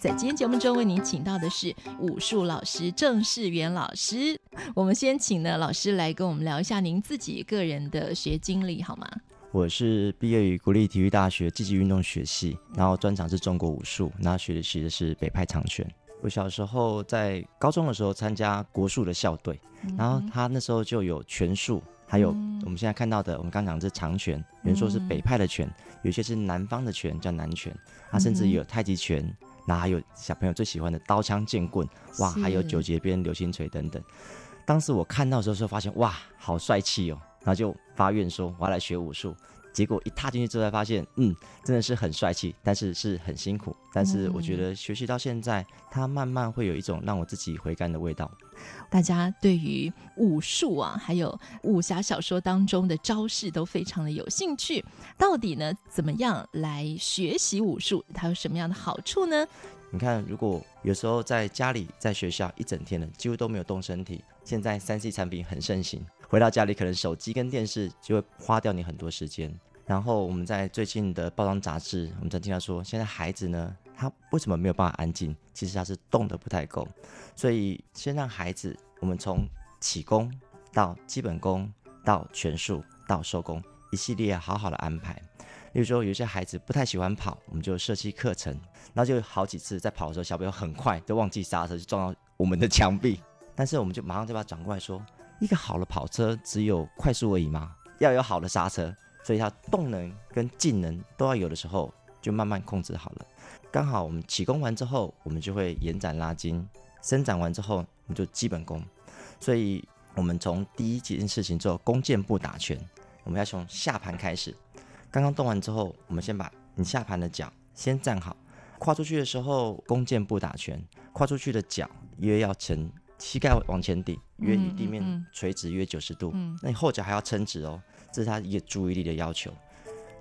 在今天节目中为您请到的是武术老师郑世元老师。我们先请呢老师来跟我们聊一下您自己个人的学经历好吗？我是毕业于国立体育大学积极运动学系，然后专长是中国武术，然后学的学的是北派长拳。我小时候在高中的时候参加国术的校队，然后他那时候就有拳术，还有我们现在看到的，我们刚讲的是长拳，有人说是北派的拳，有些是南方的拳叫南拳，他甚至有太极拳，然后还有小朋友最喜欢的刀枪剑棍，哇，还有九节鞭、流星锤等等。当时我看到的时候，发现哇，好帅气哦，然后就发愿说我要来学武术。结果一踏进去之后，才发现，嗯，真的是很帅气，但是是很辛苦。但是我觉得学习到现在，它慢慢会有一种让我自己回甘的味道。大家对于武术啊，还有武侠小说当中的招式都非常的有兴趣。到底呢，怎么样来学习武术？它有什么样的好处呢？你看，如果有时候在家里、在学校一整天的，几乎都没有动身体。现在三 C 产品很盛行。回到家里，可能手机跟电视就会花掉你很多时间。然后我们在最近的报章杂志，我们才听到说，现在孩子呢，他为什么没有办法安静？其实他是动得不太够。所以先让孩子，我们从起功到基本功到拳术到收功一系列好好的安排。例如说，有些孩子不太喜欢跑，我们就设计课程，然后就好几次在跑的时候，小朋友很快就忘记刹车，就撞到我们的墙壁。但是我们就马上就把它转过来说。一个好的跑车只有快速而已吗？要有好的刹车，所以它动能跟静能都要有的时候，就慢慢控制好了。刚好我们起功完之后，我们就会延展拉筋；伸展完之后，我们就基本功。所以，我们从第一件事情做弓箭步打拳，我们要从下盘开始。刚刚动完之后，我们先把你下盘的脚先站好，跨出去的时候弓箭步打拳，跨出去的脚约要成。膝盖往前顶，约与地面垂直约九十度。嗯嗯嗯、那你后脚还要撑直哦，这是他一个注意力的要求。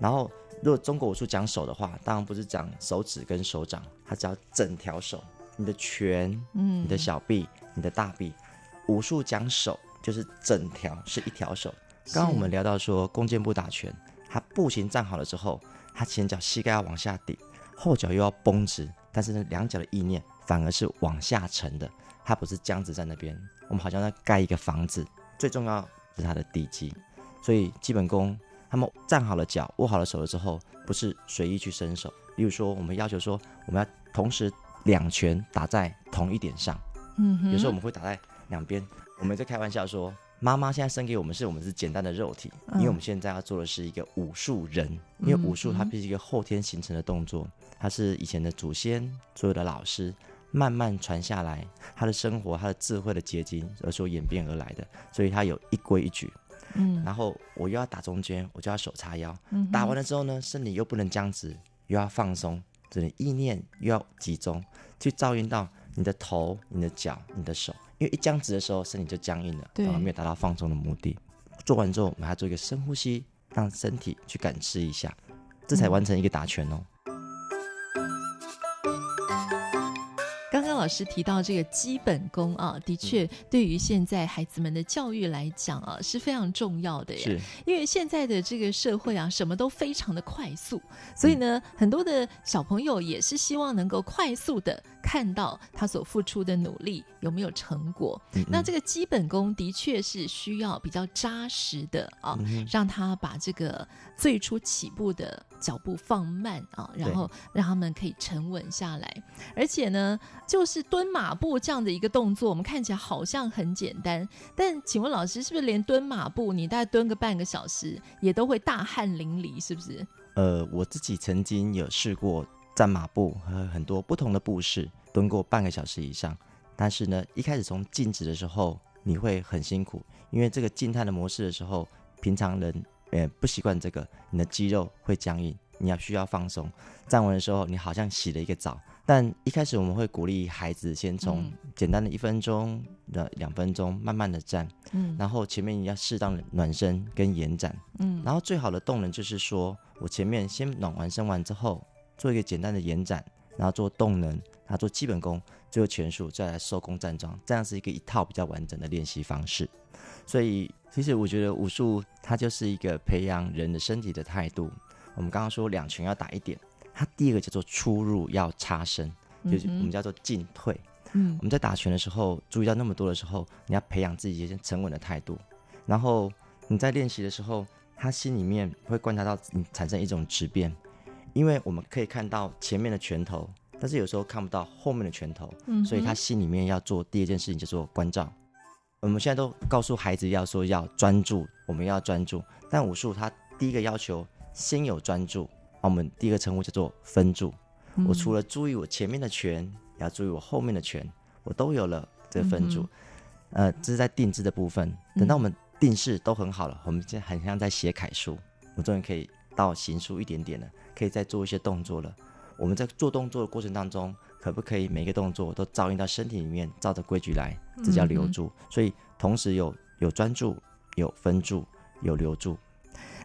然后，如果中国武术讲手的话，当然不是讲手指跟手掌，它只要整条手，你的拳、嗯、你的小臂、你的大臂。武术讲手就是整条是一条手。刚刚我们聊到说，弓箭步打拳，他步行站好了之后，他前脚膝盖要往下顶，后脚又要绷直，但是呢，两脚的意念反而是往下沉的。它不是僵直在那边，我们好像在盖一个房子。最重要是它的地基，所以基本功，他们站好了脚，握好了手了之后，不是随意去伸手。例如说，我们要求说，我们要同时两拳打在同一点上。嗯哼，有时候我们会打在两边。我们在开玩笑说，妈妈现在生给我们是我们是简单的肉体，因为我们现在要做的是一个武术人。因为武术它必须一个后天形成的动作，它是以前的祖先所有的老师。慢慢传下来，他的生活、他的智慧的结晶，而所演变而来的，所以他有一规一矩。嗯，然后我又要打中间，我就要手叉腰。嗯，打完了之后呢，身体又不能僵直，又要放松，这里意念又要集中，去照应到你的头、你的脚、你的手。因为一僵直的时候，身体就僵硬了，然后没有达到放松的目的。做完之后，我们还要做一个深呼吸，让身体去感知一下，这才完成一个打拳哦。老师提到这个基本功啊，的确对于现在孩子们的教育来讲啊是非常重要的耶。是，因为现在的这个社会啊，什么都非常的快速，所以呢，很多的小朋友也是希望能够快速的看到他所付出的努力有没有成果。嗯嗯，那这个基本功的确是需要比较扎实的啊，嗯、让他把这个最初起步的脚步放慢啊，然后让他们可以沉稳下来，而且呢，就是。是蹲马步这样的一个动作，我们看起来好像很简单，但请问老师，是不是连蹲马步，你大概蹲个半个小时，也都会大汗淋漓，是不是？呃，我自己曾经有试过站马步和很多不同的步式，蹲过半个小时以上。但是呢，一开始从静止的时候，你会很辛苦，因为这个静态的模式的时候，平常人呃不习惯这个，你的肌肉会僵硬，你要需要放松。站稳的时候，你好像洗了一个澡。但一开始我们会鼓励孩子先从简单的一分钟的两分钟，慢慢的站，嗯，然后前面你要适当的暖身跟延展，嗯，然后最好的动能就是说我前面先暖完身完之后，做一个简单的延展，然后做动能，然后做基本功，最后拳术再来收功站桩，这样是一个一套比较完整的练习方式。所以其实我觉得武术它就是一个培养人的身体的态度。我们刚刚说两拳要打一点。它第一个叫做出入要差身，就是我们叫做进退。嗯，我们在打拳的时候，注意到那么多的时候，你要培养自己一些沉稳的态度。然后你在练习的时候，他心里面会观察到你产生一种质变，因为我们可以看到前面的拳头，但是有时候看不到后面的拳头。嗯，所以他心里面要做第一件事情叫做关照。我们现在都告诉孩子要说要专注，我们要专注。但武术它第一个要求先有专注。我们第一个称呼叫做分住。我除了注意我前面的拳，也要注意我后面的拳，我都有了这个分住。呃，这是在定制的部分。等到我们定式都很好了，我们现在很像在写楷书，我终于可以到行书一点点了，可以再做一些动作了。我们在做动作的过程当中，可不可以每一个动作都照应到身体里面，照着规矩来？这叫留住。所以同时有有专注，有分住，有留住。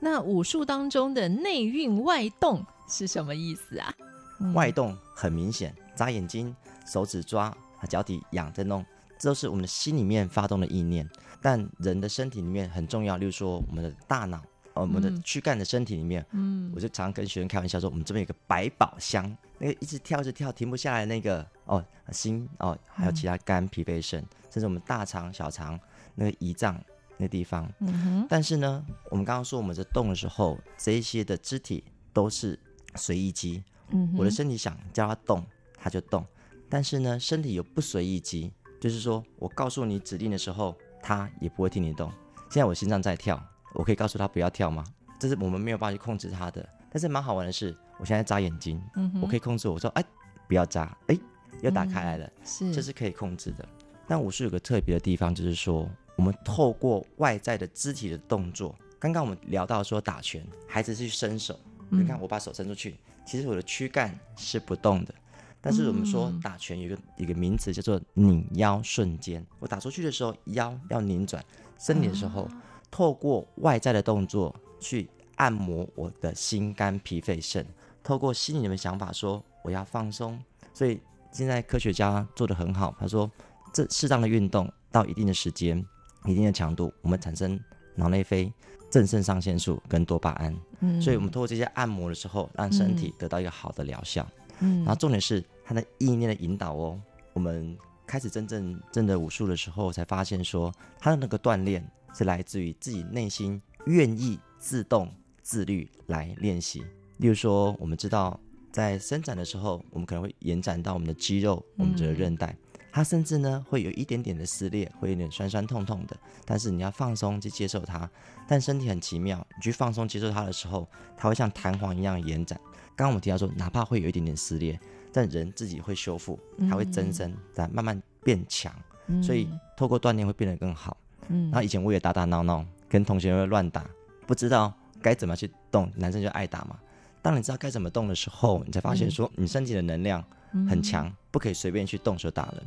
那武术当中的内运外动是什么意思啊？嗯、外动很明显，眨眼睛、手指抓、脚底痒在弄，这都是我们的心里面发动的意念。但人的身体里面很重要，例如说我们的大脑，呃，我们的躯干的身体里面，嗯，我就常常跟学生开玩笑说，我们这边有个百宝箱，那个一直跳一直跳停不下来那个哦，心哦，还有其他肝、脾、肺、肾，甚至我们大肠、小肠那个胰脏。那地方，嗯哼，但是呢，我们刚刚说我们在动的时候，这一些的肢体都是随意肌，嗯，我的身体想叫它动，它就动，但是呢，身体有不随意肌，就是说我告诉你指令的时候，它也不会听你动。现在我心脏在跳，我可以告诉他不要跳吗？这是我们没有办法去控制它的。但是蛮好玩的是，我现在眨眼睛，嗯，我可以控制我，我说哎，不要眨，哎，又打开来了，是，这是可以控制的。但武术有个特别的地方，就是说。我们透过外在的肢体的动作，刚刚我们聊到说打拳，孩子是去伸手，你看我把手伸出去，其实我的躯干是不动的。但是我们说打拳有一个一个名词叫做拧腰瞬间，我打出去的时候腰要拧转，身体的时候透过外在的动作去按摩我的心肝脾肺肾，透过心里的想法说我要放松。所以现在科学家做的很好，他说这适当的运动到一定的时间。一定的强度，我们产生脑内啡、正肾上腺素跟多巴胺。嗯，所以我们通过这些按摩的时候，让身体得到一个好的疗效。嗯，然后重点是它的意念的引导哦。我们开始真正真的武术的时候，才发现说，它的那个锻炼是来自于自己内心愿意自动自律来练习。例如说，我们知道在伸展的时候，我们可能会延展到我们的肌肉、我们的韧带。它甚至呢会有一点点的撕裂，会有点酸酸痛痛的，但是你要放松去接受它。但身体很奇妙，你去放松接受它的时候，它会像弹簧一样延展。刚刚我们提到说，哪怕会有一点点撕裂，但人自己会修复，它会增生，再慢慢变强。所以透过锻炼会变得更好。嗯然后以前我也打打闹闹，跟同学会乱打，不知道该怎么去动，男生就爱打嘛。当你知道该怎么动的时候，你才发现说你身体的能量很强，不可以随便去动手打人。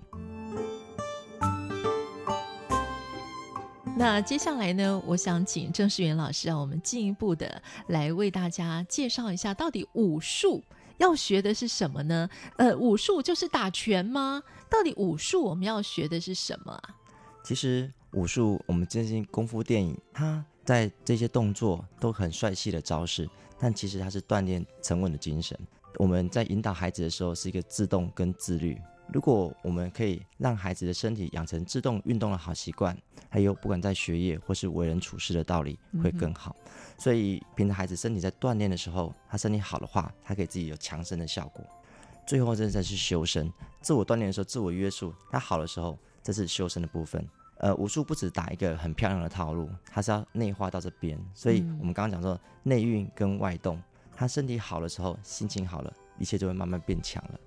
那接下来呢，我想请郑世元老师让我们进一步的来为大家介绍一下，到底武术要学的是什么呢？呃，武术就是打拳吗？到底武术我们要学的是什么啊？其实武术，我们最近功夫电影，它在这些动作都很帅气的招式，但其实它是锻炼沉稳的精神。我们在引导孩子的时候，是一个自动跟自律。如果我们可以让孩子的身体养成自动运动的好习惯，还有不管在学业或是为人处事的道理会更好。嗯、所以，凭着孩子身体在锻炼的时候，他身体好的话，他可以自己有强身的效果。最后，这才是修身。自我锻炼的时候，自我约束，他好的时候，这是修身的部分。呃，武术不止打一个很漂亮的套路，它是要内化到这边。所以我们刚刚讲说，内运跟外动。他身体好的时候，心情好了，一切就会慢慢变强了。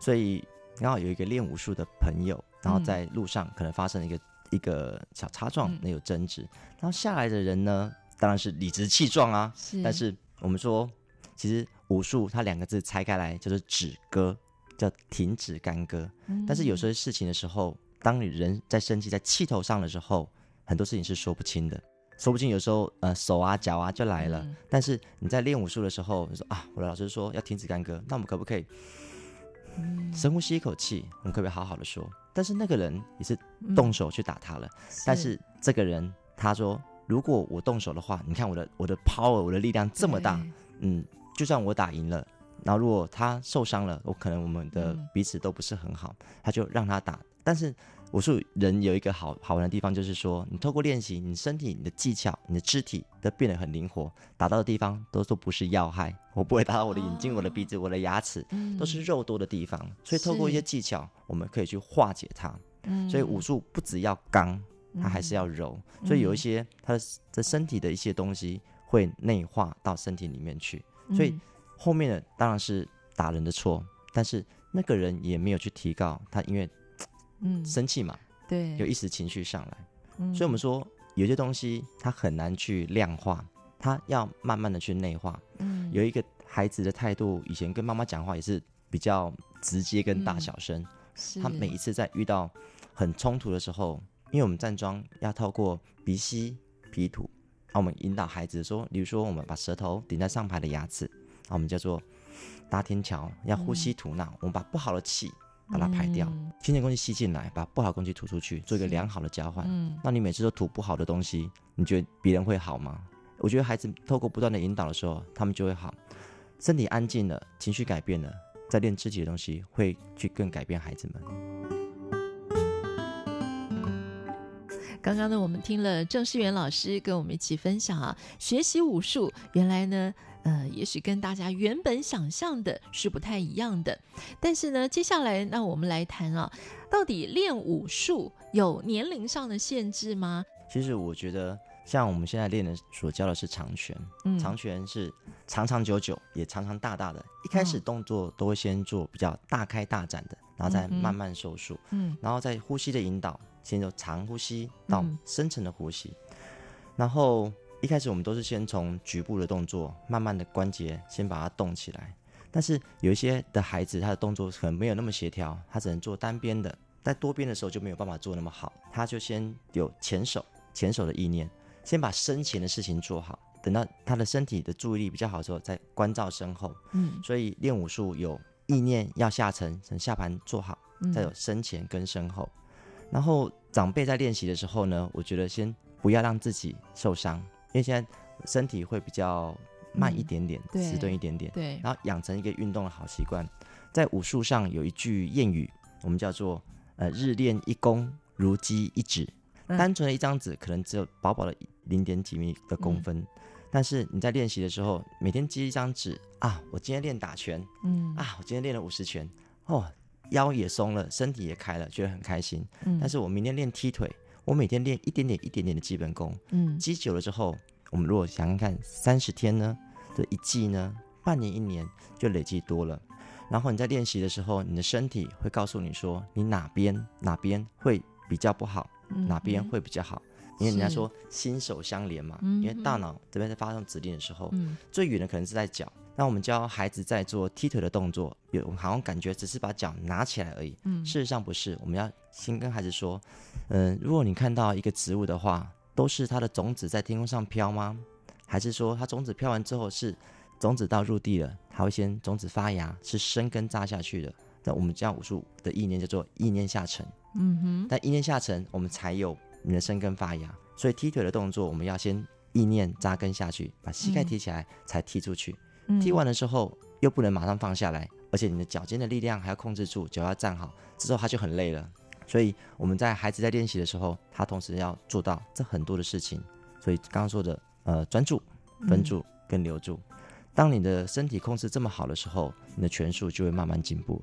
所以刚好有一个练武术的朋友，然后在路上可能发生了一个、嗯、一个小擦撞，那有争执。然后下来的人呢，当然是理直气壮啊。是，但是我们说，其实武术它两个字拆开来就是止戈，叫停止干戈。嗯、但是有些事情的时候，当你人在生气、在气头上的时候，很多事情是说不清的。说不定，有时候呃手啊脚啊就来了。嗯、但是你在练武术的时候，你说啊，我的老师说要停止干戈，那我们可不可以深呼吸一口气？我们可不可以好好的说？但是那个人也是动手去打他了。嗯、但是这个人他说，如果我动手的话，你看我的我的 power，我的力量这么大，嗯，就算我打赢了，然后如果他受伤了，我可能我们的彼此都不是很好，他就让他打。但是武术人有一个好好玩的地方，就是说，你透过练习，你身体、你的技巧、你的肢体都变得很灵活，打到的地方都说不是要害，我不会打到我的眼睛、哦、我的鼻子、我的牙齿，嗯、都是肉多的地方。所以透过一些技巧，我们可以去化解它。嗯、所以武术不只要刚，它还是要柔。嗯、所以有一些它的的身体的一些东西会内化到身体里面去。所以后面的当然是打人的错，但是那个人也没有去提高他，因为。嗯，生气嘛，对，有一时情绪上来，嗯，所以我们说有些东西它很难去量化，它要慢慢的去内化。嗯，有一个孩子的态度，以前跟妈妈讲话也是比较直接跟大小声，他每一次在遇到很冲突的时候，因为我们站桩要透过鼻吸鼻吐，啊，我们引导孩子说，比如说我们把舌头顶在上排的牙齿，啊，我们叫做搭天桥，要呼吸吐纳，嗯，我们把不好的气。把它排掉，新鲜空气吸进来，把不好的空气吐出去，做一个良好的交换。嗯，那你每次都吐不好的东西，你觉得别人会好吗？我觉得孩子透过不断的引导的时候，他们就会好，身体安静了，情绪改变了，在练肢体的东西会去更改变孩子们。刚刚呢，我们听了郑世元老师跟我们一起分享啊，学习武术原来呢。呃，也许跟大家原本想象的是不太一样的，但是呢，接下来那我们来谈啊，到底练武术有年龄上的限制吗？其实我觉得，像我们现在练的所教的是长拳，嗯，长拳是长长久久，也长长大大的。一开始动作都会先做比较大开大展的，然后再慢慢收束，嗯，然后再呼吸的引导，先由长呼吸到深层的呼吸，嗯，然后。一开始我们都是先从局部的动作，慢慢的关节先把它动起来。但是有一些的孩子，他的动作可能没有那么协调，他只能做单边的，在多边的时候就没有办法做那么好。他就先有前手，前手的意念，先把身前的事情做好，等到他的身体的注意力比较好的时候，再关照身后。嗯，所以练武术有意念要下沉，等下盘做好，再有身前跟身后。嗯、然后长辈在练习的时候呢，我觉得先不要让自己受伤。因为现在身体会比较慢一点点，迟钝、嗯、一点点，对，然后养成一个运动的好习惯。在武术上有一句谚语，我们叫做“呃，日练一功，如积一指”。嗯、单纯的一张纸可能只有薄薄的零点几米的公分，嗯、但是你在练习的时候，每天积一张纸啊，我今天练打拳，嗯，啊，我今天练了五十拳，哦，腰也松了，身体也开了，觉得很开心。嗯，但是我明天练踢腿。我每天练一点点、一点点的基本功，嗯，积久了之后，我们如果想想看，三十天呢，这一季呢，半年、一年就累积多了。然后你在练习的时候，你的身体会告诉你说，你哪边哪边会比较不好，嗯、哪边会比较好。因为人家说心手相连嘛，嗯、因为大脑这边在发送指令的时候，嗯、最远的可能是在脚。那我们教孩子在做踢腿的动作，有好像感觉只是把脚拿起来而已。嗯，事实上不是。我们要先跟孩子说，嗯、呃，如果你看到一个植物的话，都是它的种子在天空上飘吗？还是说它种子飘完之后是种子到入地了，它会先种子发芽，是生根扎下去的？那我们教武术的意念叫做意念下沉。嗯哼。但意念下沉，我们才有你的生根发芽。所以踢腿的动作，我们要先意念扎根下去，把膝盖提起来，才踢出去。嗯踢完的时候又不能马上放下来，而且你的脚尖的力量还要控制住，脚要站好，之后他就很累了。所以我们在孩子在练习的时候，他同时要做到这很多的事情。所以刚刚说的，呃，专注、分注跟留住。当你的身体控制这么好的时候，你的拳术就会慢慢进步。